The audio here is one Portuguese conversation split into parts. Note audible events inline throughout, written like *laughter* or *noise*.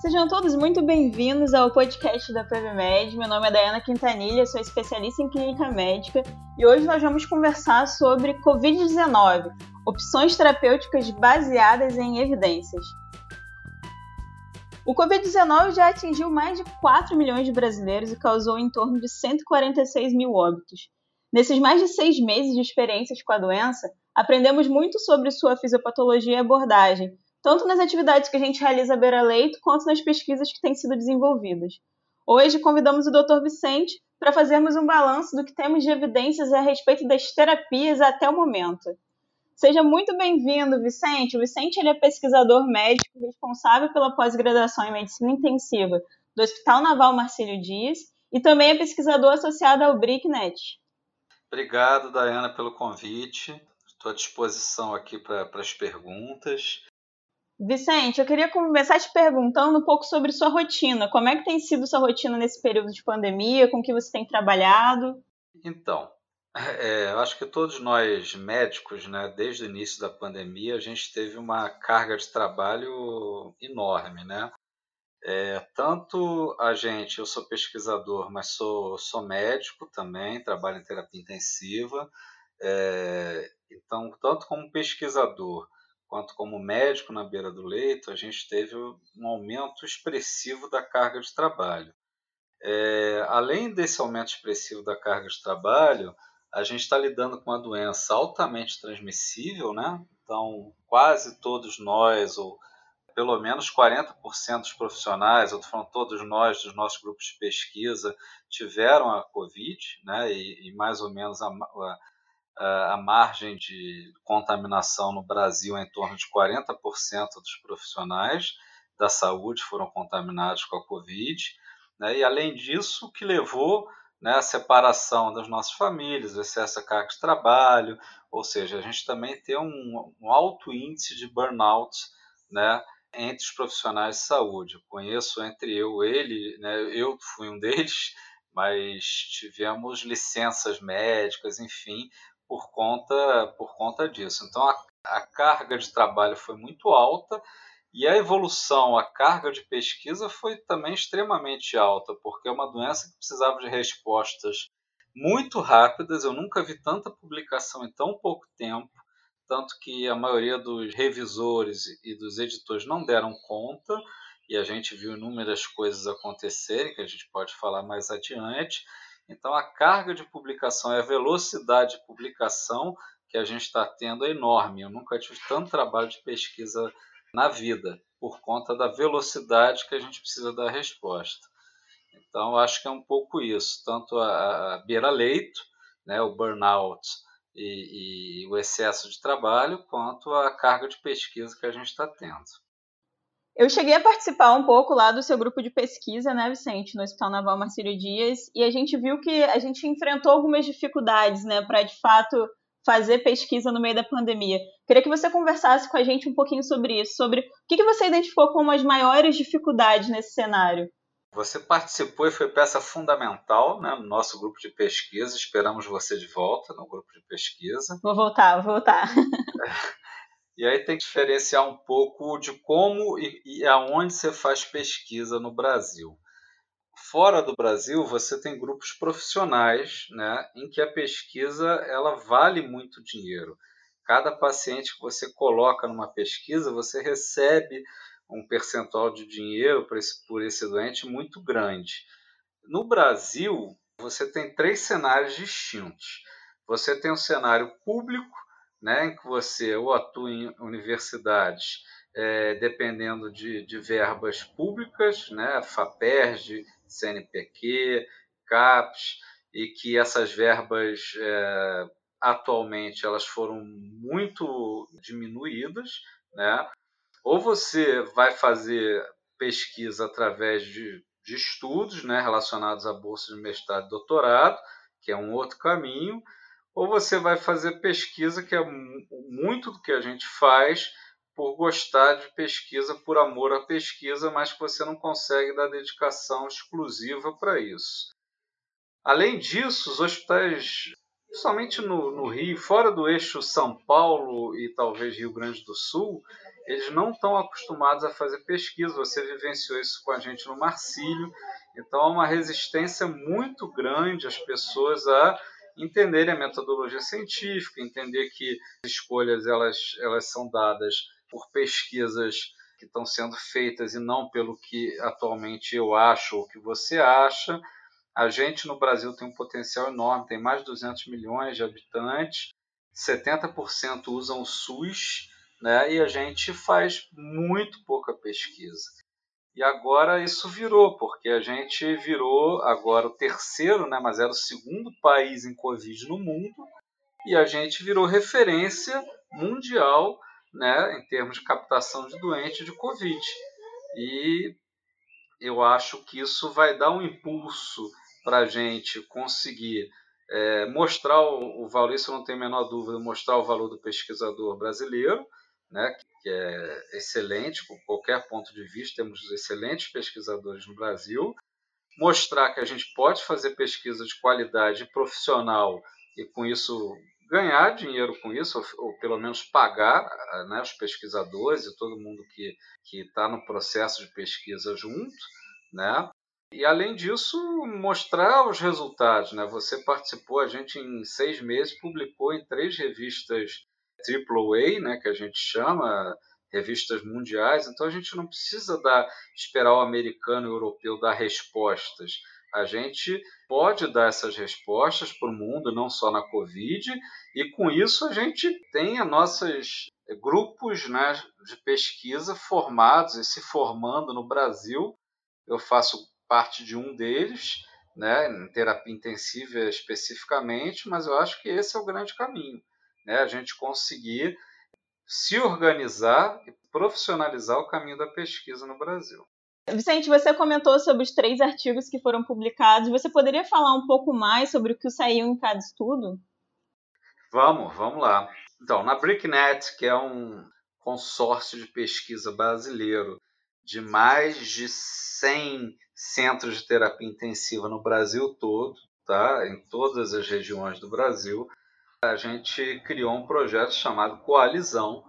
Sejam todos muito bem-vindos ao podcast da PubMed. Meu nome é Dayana Quintanilha, sou especialista em clínica médica e hoje nós vamos conversar sobre Covid-19, opções terapêuticas baseadas em evidências. O Covid-19 já atingiu mais de 4 milhões de brasileiros e causou em torno de 146 mil óbitos. Nesses mais de seis meses de experiências com a doença, aprendemos muito sobre sua fisiopatologia e abordagem, tanto nas atividades que a gente realiza à beira-leito, quanto nas pesquisas que têm sido desenvolvidas. Hoje convidamos o Dr. Vicente para fazermos um balanço do que temos de evidências a respeito das terapias até o momento. Seja muito bem-vindo, Vicente. O Vicente ele é pesquisador médico responsável pela pós-graduação em medicina intensiva do Hospital Naval Marcílio Dias e também é pesquisador associado ao BRICNET. Obrigado, Dayana, pelo convite. Estou à disposição aqui para as perguntas. Vicente, eu queria começar te perguntando um pouco sobre sua rotina. Como é que tem sido sua rotina nesse período de pandemia? Com que você tem trabalhado? Então, *laughs* é, acho que todos nós médicos, né, desde o início da pandemia, a gente teve uma carga de trabalho enorme, né? É, tanto a gente, eu sou pesquisador, mas sou, sou médico também, trabalho em terapia intensiva. É, então, tanto como pesquisador quanto como médico na beira do leito, a gente teve um aumento expressivo da carga de trabalho. É, além desse aumento expressivo da carga de trabalho, a gente está lidando com uma doença altamente transmissível, né? Então, quase todos nós, ou pelo menos 40% dos profissionais, eu estou falando todos nós, dos nossos grupos de pesquisa, tiveram a Covid, né? E, e mais ou menos a, a a margem de contaminação no Brasil é em torno de 40% dos profissionais da saúde foram contaminados com a Covid. Né? E, além disso, o que levou né, a separação das nossas famílias, o excesso de carga de trabalho, ou seja, a gente também tem um, um alto índice de burnout né, entre os profissionais de saúde. Eu conheço entre eu ele, né, eu fui um *laughs* deles, mas tivemos licenças médicas, enfim, por conta, por conta disso. Então a, a carga de trabalho foi muito alta e a evolução, a carga de pesquisa foi também extremamente alta, porque é uma doença que precisava de respostas muito rápidas. Eu nunca vi tanta publicação em tão pouco tempo, tanto que a maioria dos revisores e dos editores não deram conta, e a gente viu inúmeras coisas acontecerem, que a gente pode falar mais adiante. Então, a carga de publicação e a velocidade de publicação que a gente está tendo é enorme. Eu nunca tive tanto trabalho de pesquisa na vida, por conta da velocidade que a gente precisa dar a resposta. Então, acho que é um pouco isso, tanto a, a beira-leito, né, o burnout e, e o excesso de trabalho, quanto a carga de pesquisa que a gente está tendo. Eu cheguei a participar um pouco lá do seu grupo de pesquisa, né, Vicente, no Hospital Naval Marcílio Dias, e a gente viu que a gente enfrentou algumas dificuldades, né, para de fato fazer pesquisa no meio da pandemia. Queria que você conversasse com a gente um pouquinho sobre isso, sobre o que, que você identificou como as maiores dificuldades nesse cenário. Você participou e foi peça fundamental né, no nosso grupo de pesquisa. Esperamos você de volta no grupo de pesquisa. Vou voltar, vou voltar. *laughs* E aí tem que diferenciar um pouco de como e, e aonde você faz pesquisa no Brasil. Fora do Brasil, você tem grupos profissionais, né, em que a pesquisa ela vale muito dinheiro. Cada paciente que você coloca numa pesquisa, você recebe um percentual de dinheiro por esse, por esse doente muito grande. No Brasil, você tem três cenários distintos. Você tem um cenário público, né, em que você ou atua em universidades é, dependendo de, de, verbas públicas, né, FAPERJ, CNPq, CAPES, e que essas verbas é, atualmente elas foram muito diminuídas, né? Ou você vai fazer pesquisa através de, de estudos né, relacionados a bolsas de mestrado e doutorado, que é um outro caminho, ou você vai fazer pesquisa, que é muito do que a gente faz por gostar de pesquisa, por amor à pesquisa, mas que você não consegue dar dedicação exclusiva para isso. Além disso, os hospitais somente no, no Rio, fora do eixo São Paulo e talvez Rio Grande do Sul, eles não estão acostumados a fazer pesquisa. Você vivenciou isso com a gente no Marcílio. Então, há uma resistência muito grande às pessoas a entenderem a metodologia científica, entender que as escolhas elas, elas são dadas por pesquisas que estão sendo feitas e não pelo que atualmente eu acho ou que você acha. A gente no Brasil tem um potencial enorme, tem mais de 200 milhões de habitantes, 70% usam o SUS, né? E a gente faz muito pouca pesquisa. E agora isso virou, porque a gente virou agora o terceiro, né, mas era o segundo país em Covid no mundo, e a gente virou referência mundial né, em termos de captação de doentes de Covid. E eu acho que isso vai dar um impulso para a gente conseguir é, mostrar o, o valor, isso eu não tenho a menor dúvida, mostrar o valor do pesquisador brasileiro, né, que é excelente, com qualquer ponto de vista, temos excelentes pesquisadores no Brasil, mostrar que a gente pode fazer pesquisa de qualidade profissional e com isso ganhar dinheiro com isso, ou, ou pelo menos pagar né, os pesquisadores e todo mundo que está no processo de pesquisa junto, né? E além disso, mostrar os resultados, né? Você participou, a gente em seis meses publicou em três revistas AAA, né, que a gente chama, revistas mundiais, então a gente não precisa dar, esperar o americano e o europeu dar respostas. A gente pode dar essas respostas para o mundo, não só na Covid, e com isso a gente tem nossos grupos né, de pesquisa formados e se formando no Brasil. Eu faço parte de um deles, né, em terapia intensiva especificamente, mas eu acho que esse é o grande caminho né, a gente conseguir se organizar e profissionalizar o caminho da pesquisa no Brasil. Vicente, você comentou sobre os três artigos que foram publicados. Você poderia falar um pouco mais sobre o que saiu em cada estudo? Vamos, vamos lá. Então, na BrickNet, que é um consórcio de pesquisa brasileiro de mais de 100 centros de terapia intensiva no Brasil todo, tá? em todas as regiões do Brasil, a gente criou um projeto chamado Coalizão,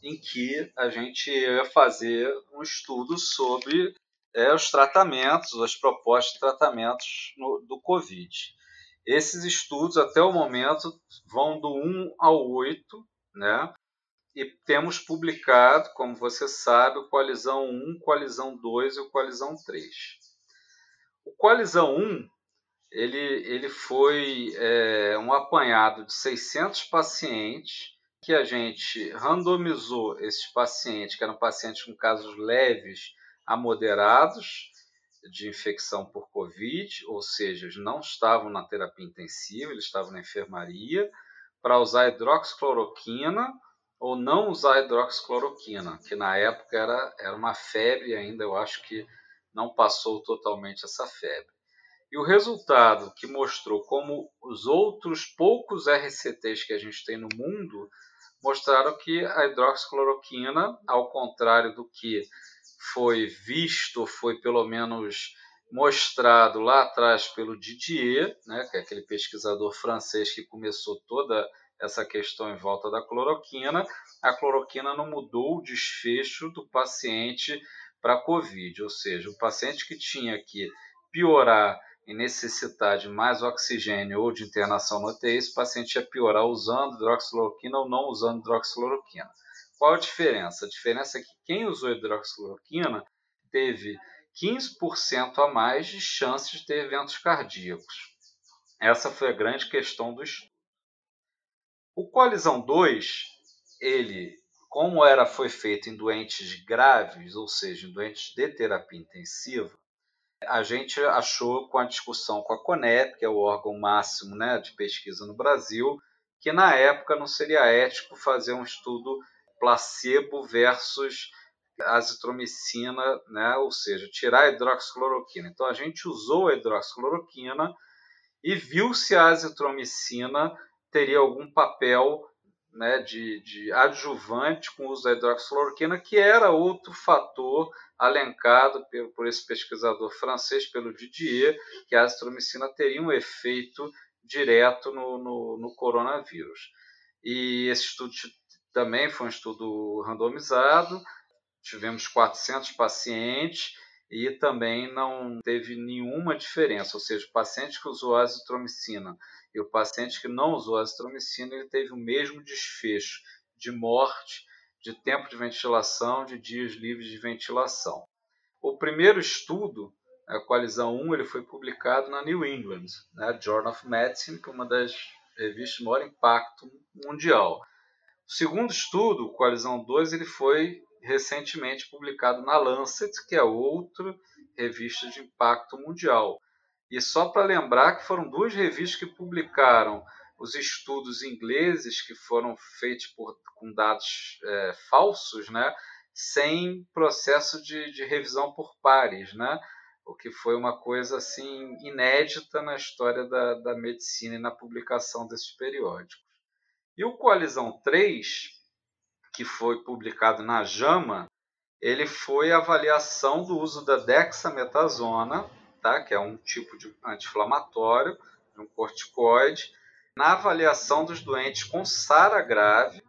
em que a gente ia fazer um estudo sobre é, os tratamentos, as propostas de tratamentos no, do Covid. Esses estudos, até o momento, vão do 1 ao 8, né? E temos publicado, como você sabe, o Coalizão 1, Coalizão 2 e o Coalizão 3. O Coalizão 1 ele, ele foi é, um apanhado de 600 pacientes que a gente randomizou esses pacientes, que eram pacientes com casos leves a moderados de infecção por Covid, ou seja, eles não estavam na terapia intensiva, eles estavam na enfermaria, para usar hidroxicloroquina ou não usar hidroxicloroquina, que na época era, era uma febre ainda, eu acho que não passou totalmente essa febre. E o resultado que mostrou como os outros poucos RCTs que a gente tem no mundo mostraram que a hidroxicloroquina, ao contrário do que foi visto, foi pelo menos mostrado lá atrás pelo Didier, né, que é aquele pesquisador francês que começou toda essa questão em volta da cloroquina, a cloroquina não mudou o desfecho do paciente para COVID, ou seja, o paciente que tinha que piorar e necessitar de mais oxigênio ou de internação no UTI, esse paciente ia piorar usando hidroxicloroquina ou não usando hidroxicloroquina. Qual a diferença? A diferença é que quem usou hidroxicloroquina teve 15% a mais de chances de ter eventos cardíacos. Essa foi a grande questão do estudo. O colisão 2, ele, como era foi feito em doentes graves, ou seja, em doentes de terapia intensiva, a gente achou com a discussão com a CONEP, que é o órgão máximo né, de pesquisa no Brasil, que na época não seria ético fazer um estudo placebo versus azitromicina, né, ou seja, tirar a hidroxicloroquina. Então a gente usou a hidroxicloroquina e viu se a azitromicina teria algum papel né, de, de adjuvante com o uso da hidroxicloroquina, que era outro fator alencado por esse pesquisador francês, pelo Didier, que a azitromicina teria um efeito direto no, no, no coronavírus. E esse estudo também foi um estudo randomizado, tivemos 400 pacientes e também não teve nenhuma diferença, ou seja, o paciente que usou azitromicina e o paciente que não usou azitromicina, ele teve o mesmo desfecho de morte, de tempo de ventilação, de dias livres de ventilação. O primeiro estudo, a coalizão 1, ele foi publicado na New England, né, Journal of Medicine, que é uma das revistas de maior impacto mundial. O segundo estudo, coalizão 2, ele foi recentemente publicado na Lancet, que é outra revista de impacto mundial. E só para lembrar que foram duas revistas que publicaram os estudos ingleses que foram feitos por, com dados é, falsos, né, sem processo de, de, revisão por pares, né, o que foi uma coisa assim inédita na história da, da medicina e na publicação desses periódicos. E o Coalizão 3, que foi publicado na JAMA, ele foi a avaliação do uso da dexametasona, tá? que é um tipo de anti-inflamatório, um corticoide, na avaliação dos doentes com SARA grave,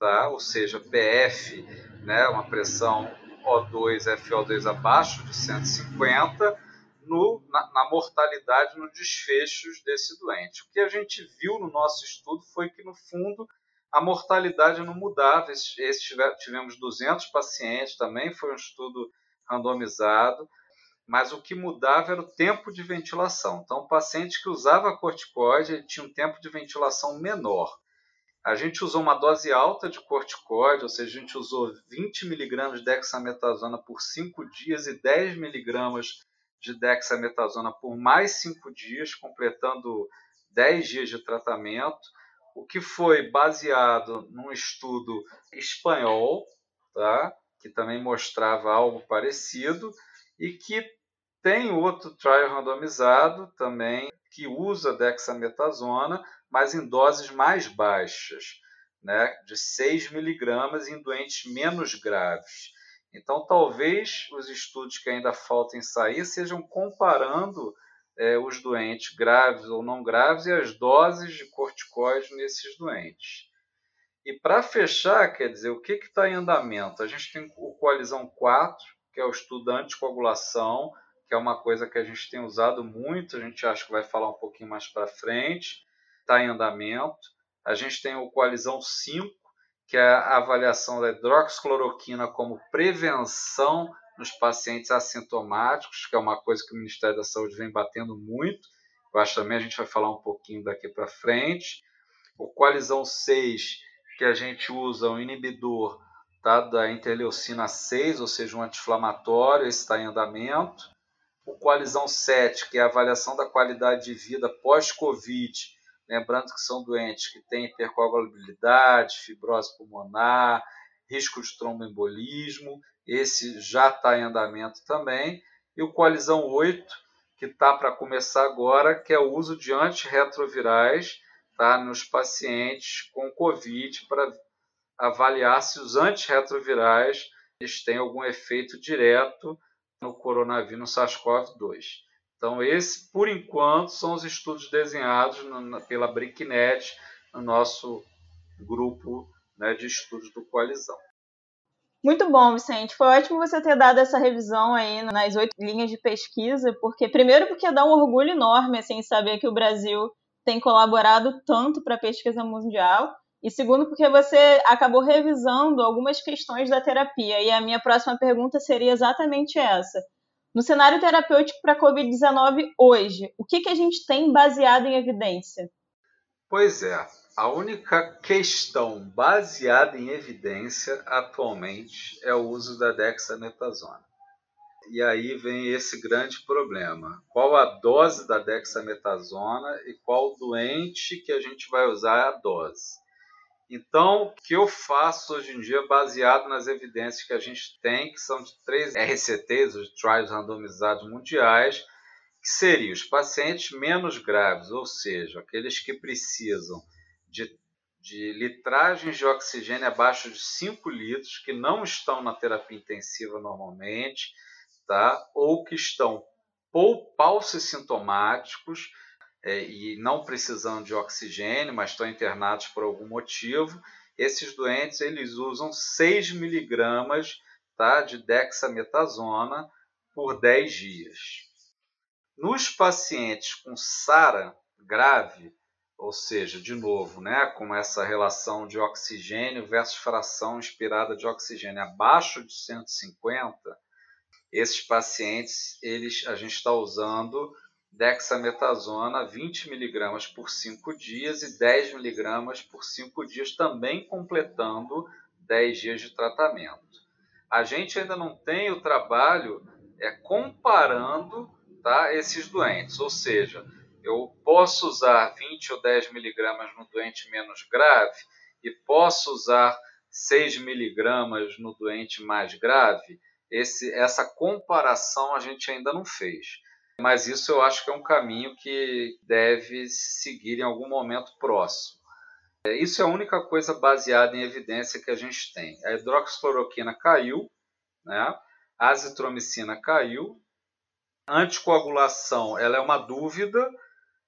tá? ou seja, PF, né? uma pressão O2, FO2 abaixo de 150, no, na, na, mortalidade, no desfechos desse doente. O que a gente viu no nosso estudo foi que, no fundo, a mortalidade não mudava. Esse, esse tivemos 200 pacientes, também foi um estudo randomizado, mas o que mudava era o tempo de ventilação. Então, o paciente que usava corticoide ele tinha um tempo de ventilação menor. A gente usou uma dose alta de corticoide, ou seja, a gente usou 20 mg de dexametasona por 5 dias e 10 mg de dexametasona por mais 5 dias, completando 10 dias de tratamento o que foi baseado num estudo espanhol, tá? que também mostrava algo parecido, e que tem outro trial randomizado também que usa dexametasona, mas em doses mais baixas, né? de 6 miligramas em doentes menos graves. Então, talvez os estudos que ainda faltem sair sejam comparando é, os doentes graves ou não graves e as doses de corticoides nesses doentes. E para fechar, quer dizer, o que está em andamento? A gente tem o Coalizão 4, que é o estudo da anticoagulação, que é uma coisa que a gente tem usado muito, a gente acha que vai falar um pouquinho mais para frente, está em andamento. A gente tem o Coalizão 5, que é a avaliação da hidroxicloroquina como prevenção nos pacientes assintomáticos, que é uma coisa que o Ministério da Saúde vem batendo muito. Eu acho também a gente vai falar um pouquinho daqui para frente. O coalizão 6, que a gente usa um inibidor tá, da interleucina 6, ou seja, um anti-inflamatório, esse está em andamento. O coalizão 7, que é a avaliação da qualidade de vida pós-Covid, lembrando que são doentes que têm hipercoagulabilidade, fibrose pulmonar, risco de tromboembolismo esse já está em andamento também. E o Coalizão 8, que está para começar agora, que é o uso de antirretrovirais tá, nos pacientes com Covid para avaliar se os antirretrovirais eles têm algum efeito direto no coronavírus SARS-CoV-2. Então, esse, por enquanto, são os estudos desenhados no, pela BRICNET, no nosso grupo né, de estudos do Coalizão. Muito bom, Vicente. Foi ótimo você ter dado essa revisão aí nas oito linhas de pesquisa, porque primeiro porque dá um orgulho enorme assim saber que o Brasil tem colaborado tanto para a pesquisa mundial, e segundo porque você acabou revisando algumas questões da terapia. E a minha próxima pergunta seria exatamente essa. No cenário terapêutico para a COVID-19 hoje, o que, que a gente tem baseado em evidência? Pois é, a única questão baseada em evidência atualmente é o uso da dexametasona. E aí vem esse grande problema. Qual a dose da dexametasona e qual doente que a gente vai usar a dose? Então, o que eu faço hoje em dia, baseado nas evidências que a gente tem, que são de três RCTs, os Trials Randomizados Mundiais, que seriam os pacientes menos graves, ou seja, aqueles que precisam de, de litragens de oxigênio abaixo de 5 litros, que não estão na terapia intensiva normalmente, tá? ou que estão sintomáticos é, e não precisando de oxigênio, mas estão internados por algum motivo, esses doentes eles usam 6 miligramas tá, de dexametasona por 10 dias. Nos pacientes com SARA grave, ou seja, de novo, né, com essa relação de oxigênio versus fração inspirada de oxigênio abaixo de 150, esses pacientes, eles, a gente está usando dexametasona 20 mg por 5 dias e 10 mg por 5 dias, também completando 10 dias de tratamento. A gente ainda não tem o trabalho é, comparando tá, esses doentes, ou seja, eu posso usar 20 ou 10 miligramas no doente menos grave e posso usar 6 miligramas no doente mais grave. Esse, essa comparação a gente ainda não fez. Mas isso eu acho que é um caminho que deve seguir em algum momento próximo. É, isso é a única coisa baseada em evidência que a gente tem. A hidroxicloroquina caiu, né? a azitromicina caiu, a anticoagulação ela é uma dúvida,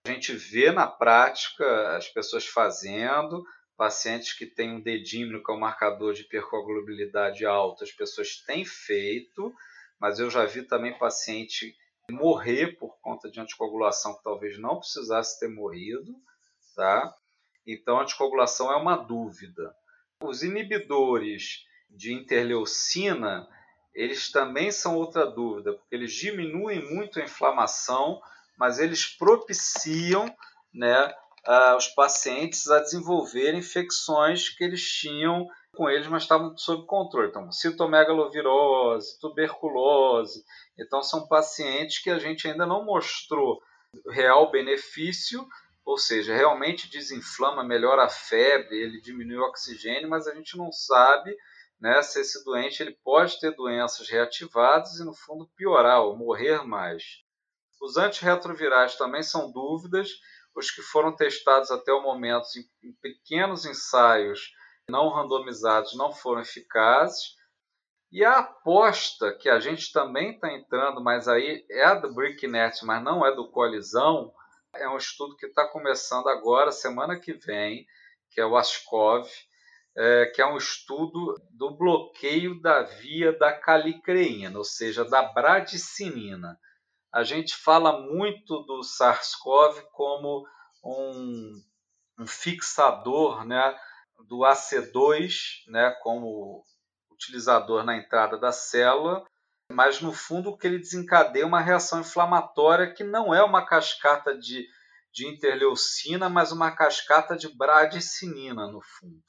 a gente vê na prática as pessoas fazendo, pacientes que têm um dedímero, que é um marcador de hipercoagulabilidade alto, as pessoas têm feito, mas eu já vi também paciente morrer por conta de anticoagulação que talvez não precisasse ter morrido, tá? Então, a anticoagulação é uma dúvida. Os inibidores de interleucina, eles também são outra dúvida, porque eles diminuem muito a inflamação, mas eles propiciam né, uh, os pacientes a desenvolverem infecções que eles tinham com eles, mas estavam sob controle. Então, citomegalovirose, tuberculose. Então, são pacientes que a gente ainda não mostrou real benefício, ou seja, realmente desinflama, melhora a febre, ele diminui o oxigênio, mas a gente não sabe né, se esse doente ele pode ter doenças reativadas e, no fundo, piorar ou morrer mais. Os antirretrovirais também são dúvidas, os que foram testados até o momento em pequenos ensaios não randomizados não foram eficazes. E a aposta que a gente também está entrando, mas aí é do BrickNet, mas não é do Colisão, é um estudo que está começando agora, semana que vem, que é o ASCOV, é, que é um estudo do bloqueio da via da calicreína, ou seja, da bradicinina. A gente fala muito do SARS-CoV como um, um fixador né, do AC2 né, como utilizador na entrada da célula, mas no fundo o que ele desencadeia uma reação inflamatória que não é uma cascata de, de interleucina, mas uma cascata de bradicinina no fundo.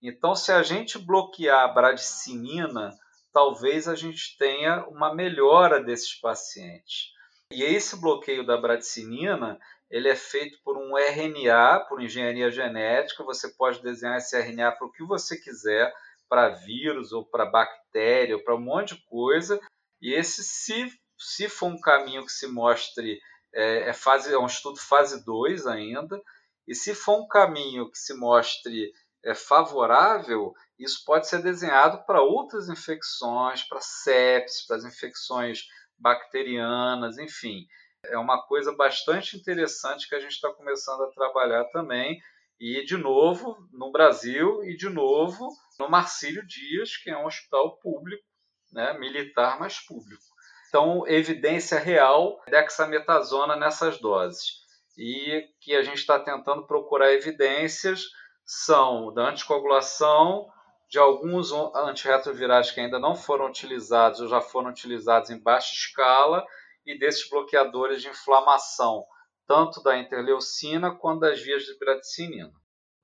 Então, se a gente bloquear a bradicinina, talvez a gente tenha uma melhora desses pacientes. E esse bloqueio da bradicinina ele é feito por um RNA, por engenharia genética. Você pode desenhar esse RNA para o que você quiser, para vírus ou para bactéria ou para um monte de coisa. E esse, se, se for um caminho que se mostre, é, é, fase, é um estudo fase 2 ainda, e se for um caminho que se mostre é, favorável, isso pode ser desenhado para outras infecções, para sepsis, para as infecções bacterianas, enfim é uma coisa bastante interessante que a gente está começando a trabalhar também. E, de novo, no Brasil e, de novo, no Marcílio Dias, que é um hospital público, né, militar, mas público. Então, evidência real dexametasona nessas doses. E que a gente está tentando procurar evidências são da anticoagulação, de alguns antirretrovirais que ainda não foram utilizados ou já foram utilizados em baixa escala e desses bloqueadores de inflamação, tanto da interleucina quanto das vias de bradicinina.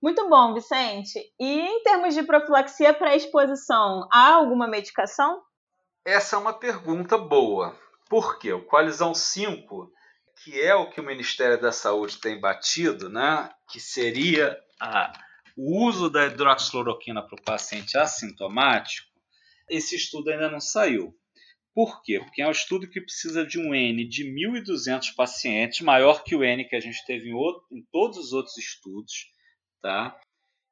Muito bom, Vicente. E em termos de profilaxia pré-exposição, há alguma medicação? Essa é uma pergunta boa. Por quê? O Coalizão 5, que é o que o Ministério da Saúde tem batido, né, que seria a, o uso da hidroxicloroquina para o paciente assintomático, esse estudo ainda não saiu. Por quê? Porque é um estudo que precisa de um N de 1.200 pacientes, maior que o N que a gente teve em, outro, em todos os outros estudos. Tá?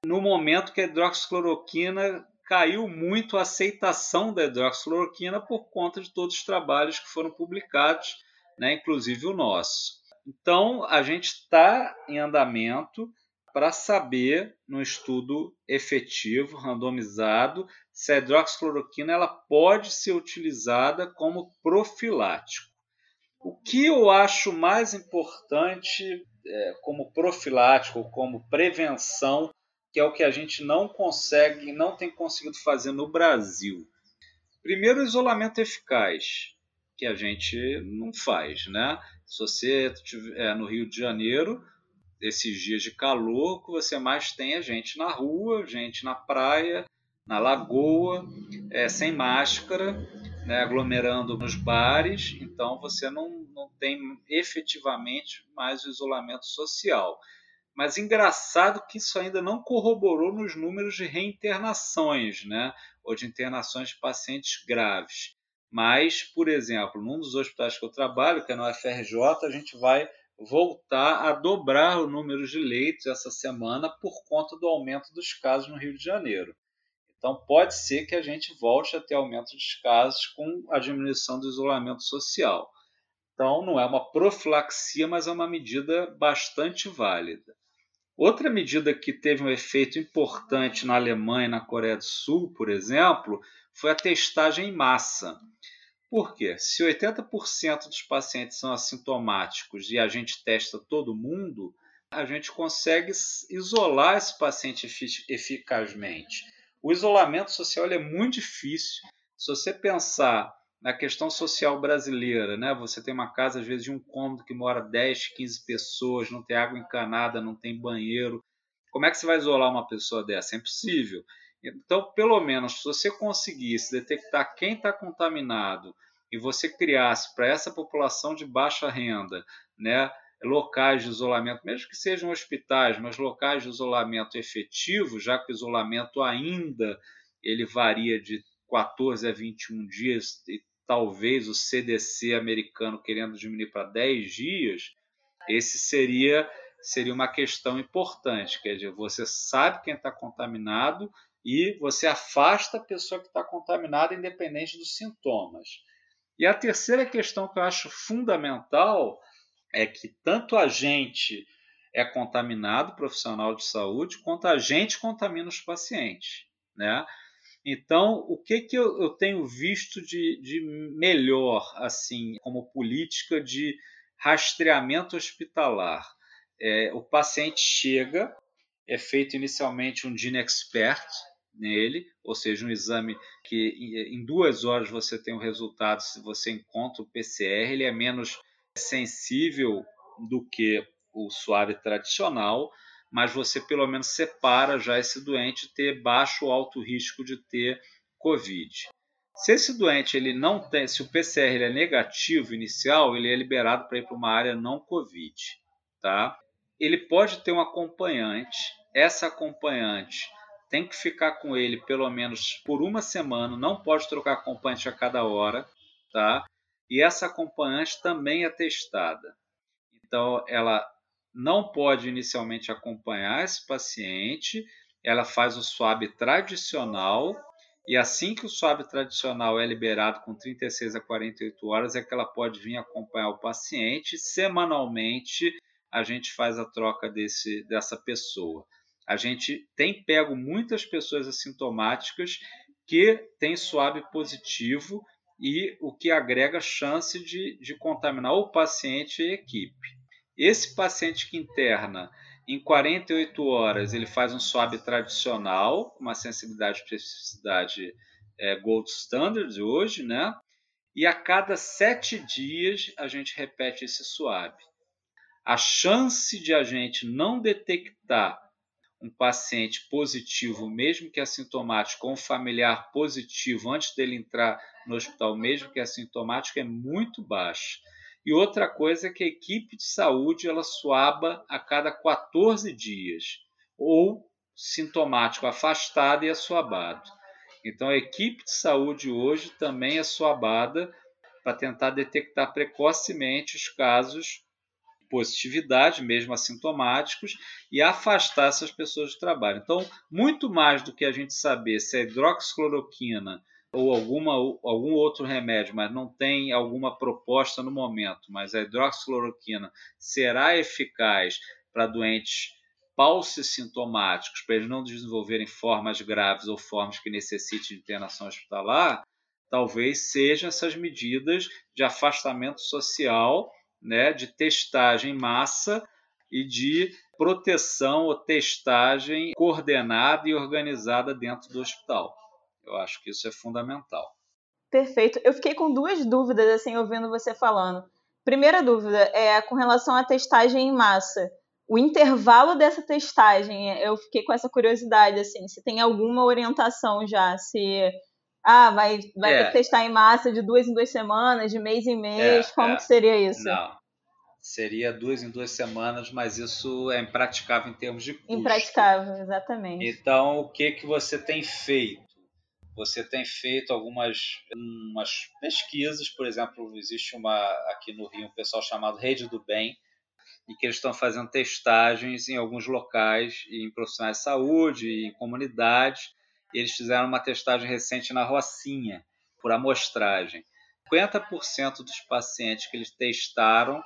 No momento que a hidroxicloroquina caiu muito a aceitação da hidroxicloroquina por conta de todos os trabalhos que foram publicados, né, inclusive o nosso. Então, a gente está em andamento para saber, no estudo efetivo, randomizado, se a hidroxicloroquina ela pode ser utilizada como profilático. O que eu acho mais importante é, como profilático, como prevenção, que é o que a gente não consegue, não tem conseguido fazer no Brasil. Primeiro, isolamento eficaz, que a gente não faz, né? Se você estiver no Rio de Janeiro, esses dias de calor, que você mais tem é gente na rua, gente na praia, na lagoa, é, sem máscara, né, aglomerando nos bares, então você não, não tem efetivamente mais o isolamento social. Mas engraçado que isso ainda não corroborou nos números de reinternações, né, ou de internações de pacientes graves. Mas, por exemplo, num dos hospitais que eu trabalho, que é no FRJ, a gente vai voltar a dobrar o número de leitos essa semana por conta do aumento dos casos no Rio de Janeiro. Então, pode ser que a gente volte a ter aumento dos casos com a diminuição do isolamento social. Então, não é uma profilaxia, mas é uma medida bastante válida. Outra medida que teve um efeito importante na Alemanha e na Coreia do Sul, por exemplo, foi a testagem em massa. Por quê? Se 80% dos pacientes são assintomáticos e a gente testa todo mundo, a gente consegue isolar esse paciente eficazmente. O isolamento social é muito difícil. Se você pensar na questão social brasileira, né? Você tem uma casa às vezes de um cômodo que mora 10, 15 pessoas, não tem água encanada, não tem banheiro. Como é que você vai isolar uma pessoa dessa? É impossível. Então, pelo menos, se você conseguisse detectar quem está contaminado e você criasse para essa população de baixa renda, né, locais de isolamento, mesmo que sejam hospitais, mas locais de isolamento efetivo, já que o isolamento ainda ele varia de 14 a 21 dias e talvez o CDC americano querendo diminuir para 10 dias, esse seria seria uma questão importante, quer dizer, você sabe quem está contaminado, e você afasta a pessoa que está contaminada, independente dos sintomas. E a terceira questão que eu acho fundamental é que tanto a gente é contaminado, profissional de saúde, quanto a gente contamina os pacientes. Né? Então, o que, que eu, eu tenho visto de, de melhor, assim, como política de rastreamento hospitalar? É, o paciente chega, é feito inicialmente um Gene Expert, nele, ou seja, um exame que em duas horas você tem o resultado se você encontra o PCR, ele é menos sensível do que o suave tradicional, mas você pelo menos separa já esse doente de ter baixo ou alto risco de ter COVID. Se esse doente ele não tem, se o PCR ele é negativo inicial, ele é liberado para ir para uma área não COVID, tá? Ele pode ter um acompanhante. Essa acompanhante tem que ficar com ele pelo menos por uma semana, não pode trocar acompanhante a cada hora, tá? E essa acompanhante também é testada. Então, ela não pode inicialmente acompanhar esse paciente, ela faz o swab tradicional e assim que o swab tradicional é liberado com 36 a 48 horas é que ela pode vir acompanhar o paciente. Semanalmente a gente faz a troca desse, dessa pessoa a gente tem pego muitas pessoas assintomáticas que têm swab positivo e o que agrega chance de, de contaminar o paciente e a equipe. Esse paciente que interna em 48 horas, ele faz um swab tradicional, com uma sensibilidade e especificidade é, gold standard hoje, né? E a cada sete dias a gente repete esse swab. A chance de a gente não detectar um paciente positivo, mesmo que assintomático, ou um familiar positivo antes dele entrar no hospital, mesmo que assintomático, é muito baixa. E outra coisa é que a equipe de saúde ela suaba a cada 14 dias, ou sintomático afastado e assuabado. Então a equipe de saúde hoje também é suabada para tentar detectar precocemente os casos positividade, mesmo assintomáticos, e afastar essas pessoas do trabalho. Então, muito mais do que a gente saber se a hidroxicloroquina ou alguma, algum outro remédio, mas não tem alguma proposta no momento, mas a hidroxicloroquina será eficaz para doentes sintomáticos, para eles não desenvolverem formas graves ou formas que necessitem de internação hospitalar, talvez sejam essas medidas de afastamento social, né, de testagem em massa e de proteção ou testagem coordenada e organizada dentro do hospital. Eu acho que isso é fundamental. Perfeito. Eu fiquei com duas dúvidas assim ouvindo você falando. Primeira dúvida é com relação à testagem em massa. O intervalo dessa testagem, eu fiquei com essa curiosidade assim, se tem alguma orientação já, se ah, vai, vai é. ter que testar em massa de duas em duas semanas, de mês em mês, é, como é. que seria isso? Não, seria duas em duas semanas, mas isso é impraticável em termos de custo. Impraticável, exatamente. Então, o que, que você tem feito? Você tem feito algumas umas pesquisas, por exemplo, existe uma aqui no Rio um pessoal chamado Rede do Bem, e que eles estão fazendo testagens em alguns locais, em profissionais de saúde, em comunidades. Eles fizeram uma testagem recente na Rocinha, por amostragem. 50% dos pacientes que eles testaram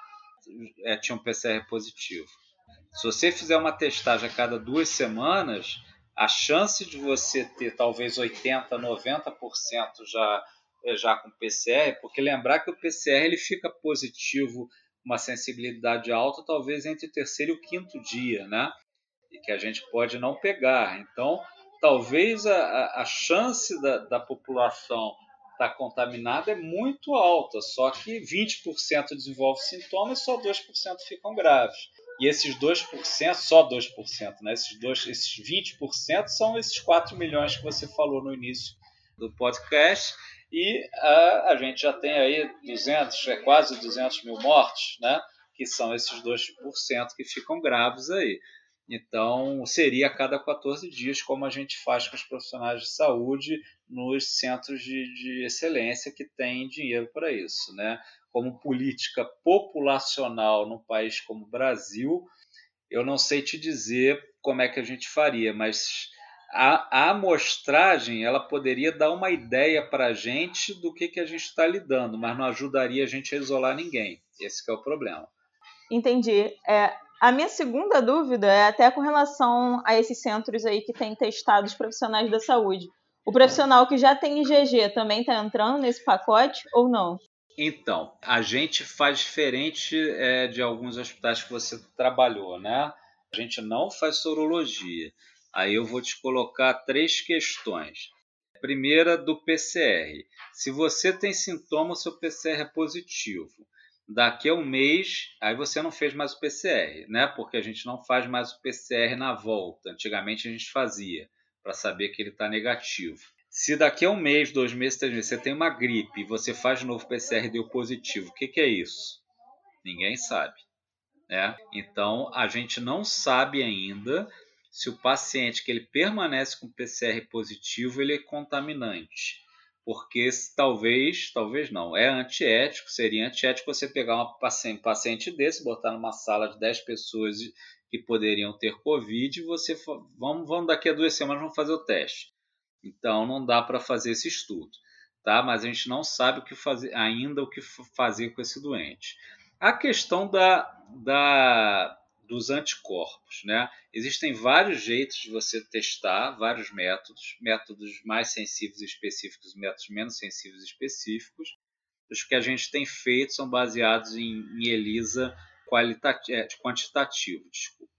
é, tinham PCR positivo. Se você fizer uma testagem a cada duas semanas, a chance de você ter talvez 80%, 90% já, já com PCR, porque lembrar que o PCR ele fica positivo, uma sensibilidade alta, talvez entre o terceiro e o quinto dia, né? E que a gente pode não pegar. Então, talvez a, a chance da, da população está contaminada é muito alta, só que 20% desenvolve sintomas e só 2% ficam graves. E esses 2%, só 2%, né? esses, dois, esses 20% são esses 4 milhões que você falou no início do podcast. E a, a gente já tem aí 200, é quase 200 mil mortes, né? que são esses 2% que ficam graves aí. Então, seria a cada 14 dias, como a gente faz com os profissionais de saúde nos centros de, de excelência que têm dinheiro para isso. Né? Como política populacional num país como o Brasil, eu não sei te dizer como é que a gente faria, mas a, a amostragem ela poderia dar uma ideia para a gente do que, que a gente está lidando, mas não ajudaria a gente a isolar ninguém. Esse é o problema. Entendi. É, a minha segunda dúvida é até com relação a esses centros aí que têm testado os profissionais da saúde. O profissional que já tem IgG também está entrando nesse pacote ou não? Então, a gente faz diferente é, de alguns hospitais que você trabalhou, né? A gente não faz sorologia. Aí eu vou te colocar três questões. Primeira, do PCR. Se você tem sintoma, seu PCR é positivo daqui a um mês, aí você não fez mais o PCR, né? Porque a gente não faz mais o PCR na volta. Antigamente a gente fazia para saber que ele está negativo. Se daqui a um mês, dois meses, três meses, você tem uma gripe e você faz de novo PCR e deu positivo, o que, que é isso? Ninguém sabe. Né? Então a gente não sabe ainda se o paciente que ele permanece com PCR positivo ele é contaminante porque talvez, talvez não, é antiético, seria antiético você pegar um paciente desse, botar numa sala de 10 pessoas que poderiam ter Covid e você, vamos, vamos daqui a duas semanas vamos fazer o teste. Então não dá para fazer esse estudo, tá? Mas a gente não sabe o que fazer, ainda o que fazer com esse doente. A questão da, da dos anticorpos. Né? Existem vários jeitos de você testar, vários métodos, métodos mais sensíveis e específicos, métodos menos sensíveis e específicos. Os que a gente tem feito são baseados em, em ELISA é, quantitativo. Desculpa.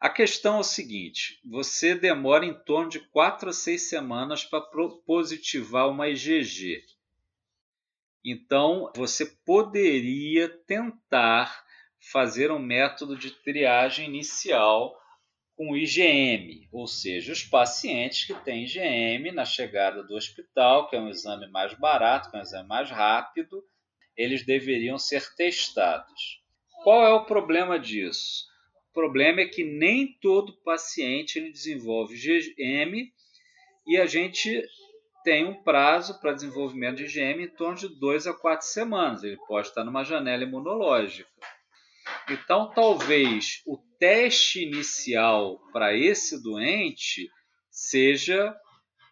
A questão é o seguinte: você demora em torno de 4 a 6 semanas para positivar uma IgG. Então, você poderia tentar fazer um método de triagem inicial com IgM, ou seja, os pacientes que têm IgM na chegada do hospital, que é um exame mais barato, que é um exame mais rápido, eles deveriam ser testados. Qual é o problema disso? O problema é que nem todo paciente ele desenvolve IgM e a gente tem um prazo para desenvolvimento de IgM em torno de 2 a 4 semanas. Ele pode estar numa janela imunológica. Então, talvez o teste inicial para esse doente seja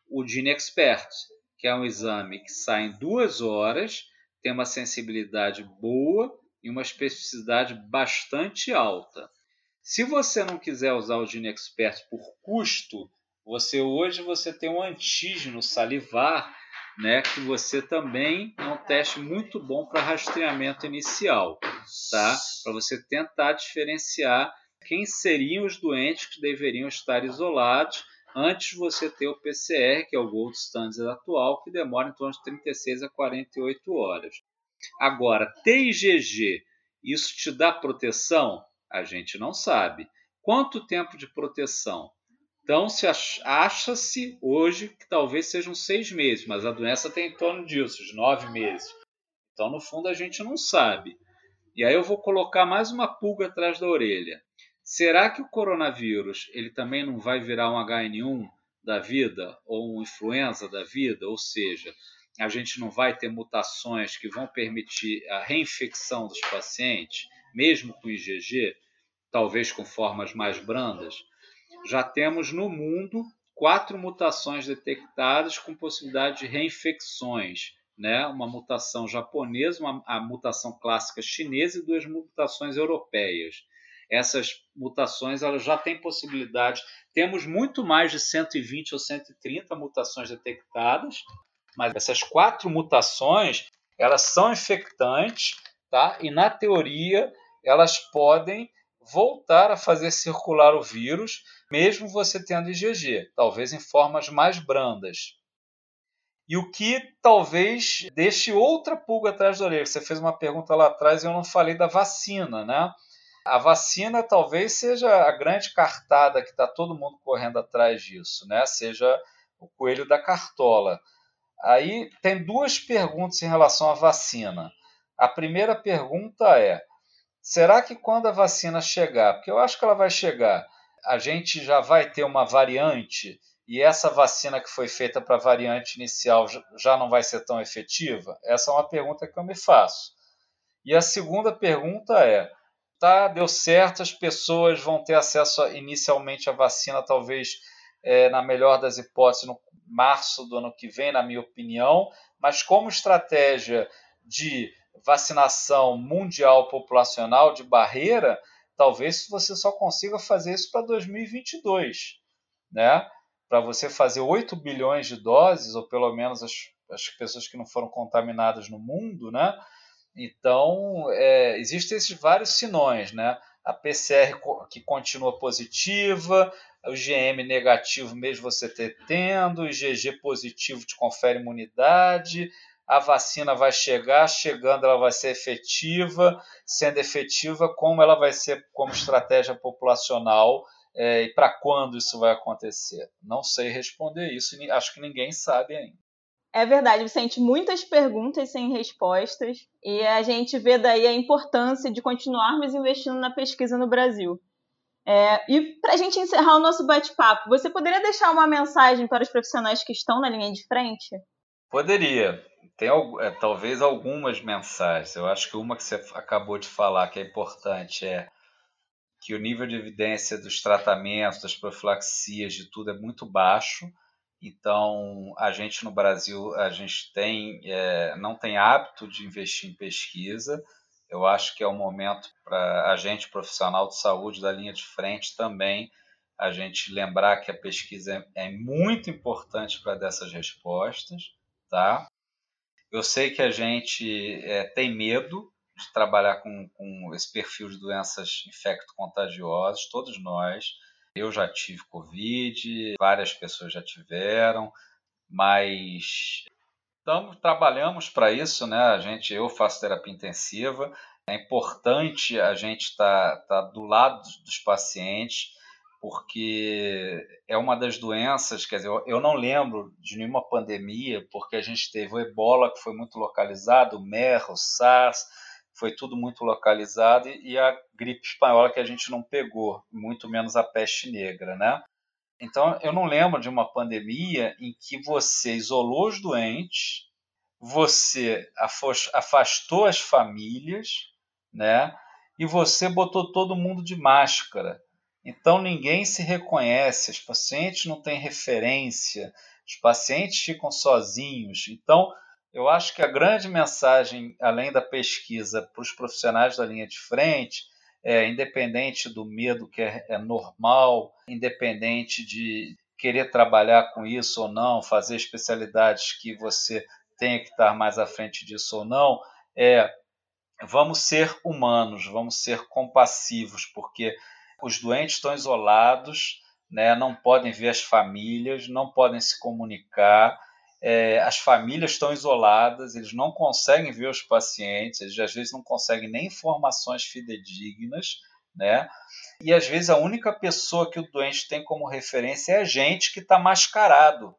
o Gene Expert, que é um exame que sai em duas horas, tem uma sensibilidade boa e uma especificidade bastante alta. Se você não quiser usar o Gene Expert por custo, você hoje você tem um antígeno salivar, né, que você também é um teste muito bom para rastreamento inicial, tá? Para você tentar diferenciar quem seriam os doentes que deveriam estar isolados antes de você ter o PCR, que é o gold standard atual, que demora em torno de 36 a 48 horas. Agora, TIGG, isso te dá proteção? A gente não sabe. Quanto tempo de proteção? Então, se acha-se hoje que talvez sejam seis meses, mas a doença tem em torno disso, de nove meses. Então, no fundo, a gente não sabe. E aí eu vou colocar mais uma pulga atrás da orelha. Será que o coronavírus ele também não vai virar um HN1 da vida ou um influenza da vida? Ou seja, a gente não vai ter mutações que vão permitir a reinfecção dos pacientes, mesmo com IgG, talvez com formas mais brandas? Já temos no mundo quatro mutações detectadas com possibilidade de reinfecções. Né? Uma mutação japonesa, uma, a mutação clássica chinesa e duas mutações europeias essas mutações elas já têm possibilidade. Temos muito mais de 120 ou 130 mutações detectadas, mas essas quatro mutações elas são infectantes, tá? E na teoria elas podem voltar a fazer circular o vírus, mesmo você tendo IgG, talvez em formas mais brandas. E o que talvez deixe outra pulga atrás da orelha. Você fez uma pergunta lá atrás e eu não falei da vacina, né? A vacina talvez seja a grande cartada que está todo mundo correndo atrás disso, né? Seja o coelho da cartola. Aí tem duas perguntas em relação à vacina. A primeira pergunta é: será que quando a vacina chegar, porque eu acho que ela vai chegar, a gente já vai ter uma variante e essa vacina que foi feita para a variante inicial já não vai ser tão efetiva? Essa é uma pergunta que eu me faço. E a segunda pergunta é: tá, deu certo, as pessoas vão ter acesso inicialmente à vacina, talvez é, na melhor das hipóteses, no março do ano que vem, na minha opinião, mas como estratégia de vacinação mundial populacional, de barreira, talvez você só consiga fazer isso para 2022, né? Para você fazer 8 bilhões de doses, ou pelo menos as, as pessoas que não foram contaminadas no mundo, né? Então, é, existem esses vários sinões, né? A PCR que continua positiva, o GM negativo mesmo você ter tendo, o IgG positivo te confere imunidade, a vacina vai chegar, chegando ela vai ser efetiva, sendo efetiva, como ela vai ser como estratégia populacional é, e para quando isso vai acontecer? Não sei responder isso, acho que ninguém sabe ainda. É verdade, Vicente, muitas perguntas sem respostas, e a gente vê daí a importância de continuarmos investindo na pesquisa no Brasil. É, e para a gente encerrar o nosso bate-papo, você poderia deixar uma mensagem para os profissionais que estão na linha de frente? Poderia. Tem é, talvez algumas mensagens. Eu acho que uma que você acabou de falar que é importante é que o nível de evidência dos tratamentos, das profilaxias, de tudo é muito baixo então, a gente no Brasil, a gente tem, é, não tem hábito de investir em pesquisa. Eu acho que é o momento para a gente, profissional de saúde da linha de frente, também a gente lembrar que a pesquisa é, é muito importante para dessas respostas, tá? Eu sei que a gente é, tem medo de trabalhar com, com esse perfil de doenças infecto-contagiosas, todos nós. Eu já tive Covid, várias pessoas já tiveram, mas estamos, trabalhamos para isso, né? A gente, eu faço terapia intensiva. É importante a gente estar tá, tá do lado dos pacientes, porque é uma das doenças, quer dizer, eu não lembro de nenhuma pandemia, porque a gente teve o ebola, que foi muito localizado, o MER, o SARS, foi tudo muito localizado e a gripe espanhola que a gente não pegou, muito menos a peste negra, né? Então, eu não lembro de uma pandemia em que você isolou os doentes, você afastou as famílias, né? E você botou todo mundo de máscara. Então, ninguém se reconhece, os pacientes não têm referência, Os pacientes ficam sozinhos. Então, eu acho que a grande mensagem, além da pesquisa para os profissionais da linha de frente, é, independente do medo que é, é normal, independente de querer trabalhar com isso ou não, fazer especialidades que você tenha que estar mais à frente disso ou não, é vamos ser humanos, vamos ser compassivos, porque os doentes estão isolados, né, não podem ver as famílias, não podem se comunicar, é, as famílias estão isoladas, eles não conseguem ver os pacientes, eles às vezes não conseguem nem informações fidedignas, né? E às vezes a única pessoa que o doente tem como referência é a gente que está mascarado.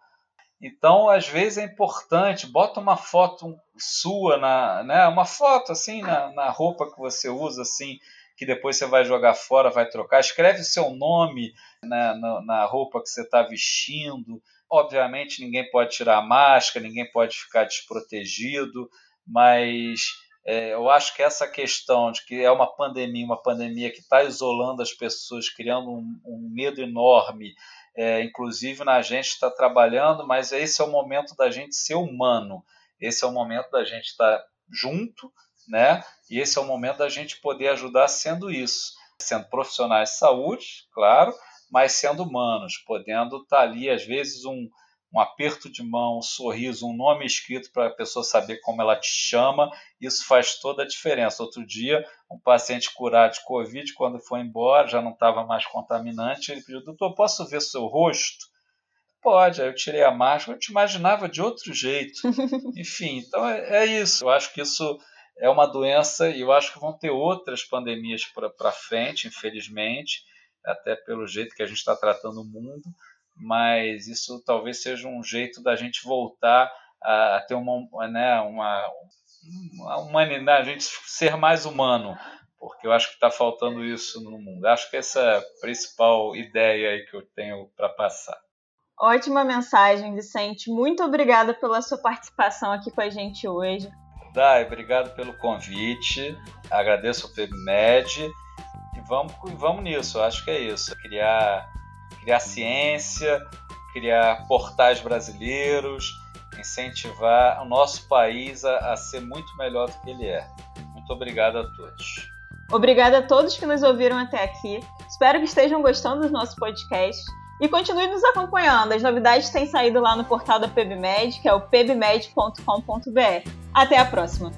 Então, às vezes é importante, bota uma foto sua na, né, uma foto assim na, na roupa que você usa assim, que depois você vai jogar fora, vai trocar. Escreve seu nome na, na, na roupa que você está vestindo. Obviamente, ninguém pode tirar a máscara, ninguém pode ficar desprotegido, mas é, eu acho que essa questão de que é uma pandemia, uma pandemia que está isolando as pessoas, criando um, um medo enorme, é, inclusive na gente está trabalhando, mas esse é o momento da gente ser humano, esse é o momento da gente estar tá junto, né? E esse é o momento da gente poder ajudar sendo isso, sendo profissionais de saúde, claro, mas sendo humanos, podendo estar tá ali, às vezes, um, um aperto de mão, um sorriso, um nome escrito para a pessoa saber como ela te chama, isso faz toda a diferença. Outro dia, um paciente curado de Covid, quando foi embora, já não estava mais contaminante, ele pediu, doutor, posso ver seu rosto? Pode, aí eu tirei a máscara, eu te imaginava de outro jeito. *laughs* Enfim, então é, é isso. Eu acho que isso é uma doença e eu acho que vão ter outras pandemias para frente, infelizmente até pelo jeito que a gente está tratando o mundo, mas isso talvez seja um jeito da gente voltar a, ter uma, né, uma, uma humanidade, a gente ser mais humano, porque eu acho que está faltando isso no mundo. Acho que essa é a principal ideia aí que eu tenho para passar. Ótima mensagem, Vicente. Muito obrigada pela sua participação aqui com a gente hoje. Dai, obrigado pelo convite. Agradeço ao PebMed vamos, vamos nisso, acho que é isso. Criar, criar ciência, criar portais brasileiros, incentivar o nosso país a, a ser muito melhor do que ele é. Muito obrigado a todos. Obrigada a todos que nos ouviram até aqui. Espero que estejam gostando do nosso podcast. E continue nos acompanhando. As novidades têm saído lá no portal da PebMed, que é o pebmed.com.br. Até a próxima!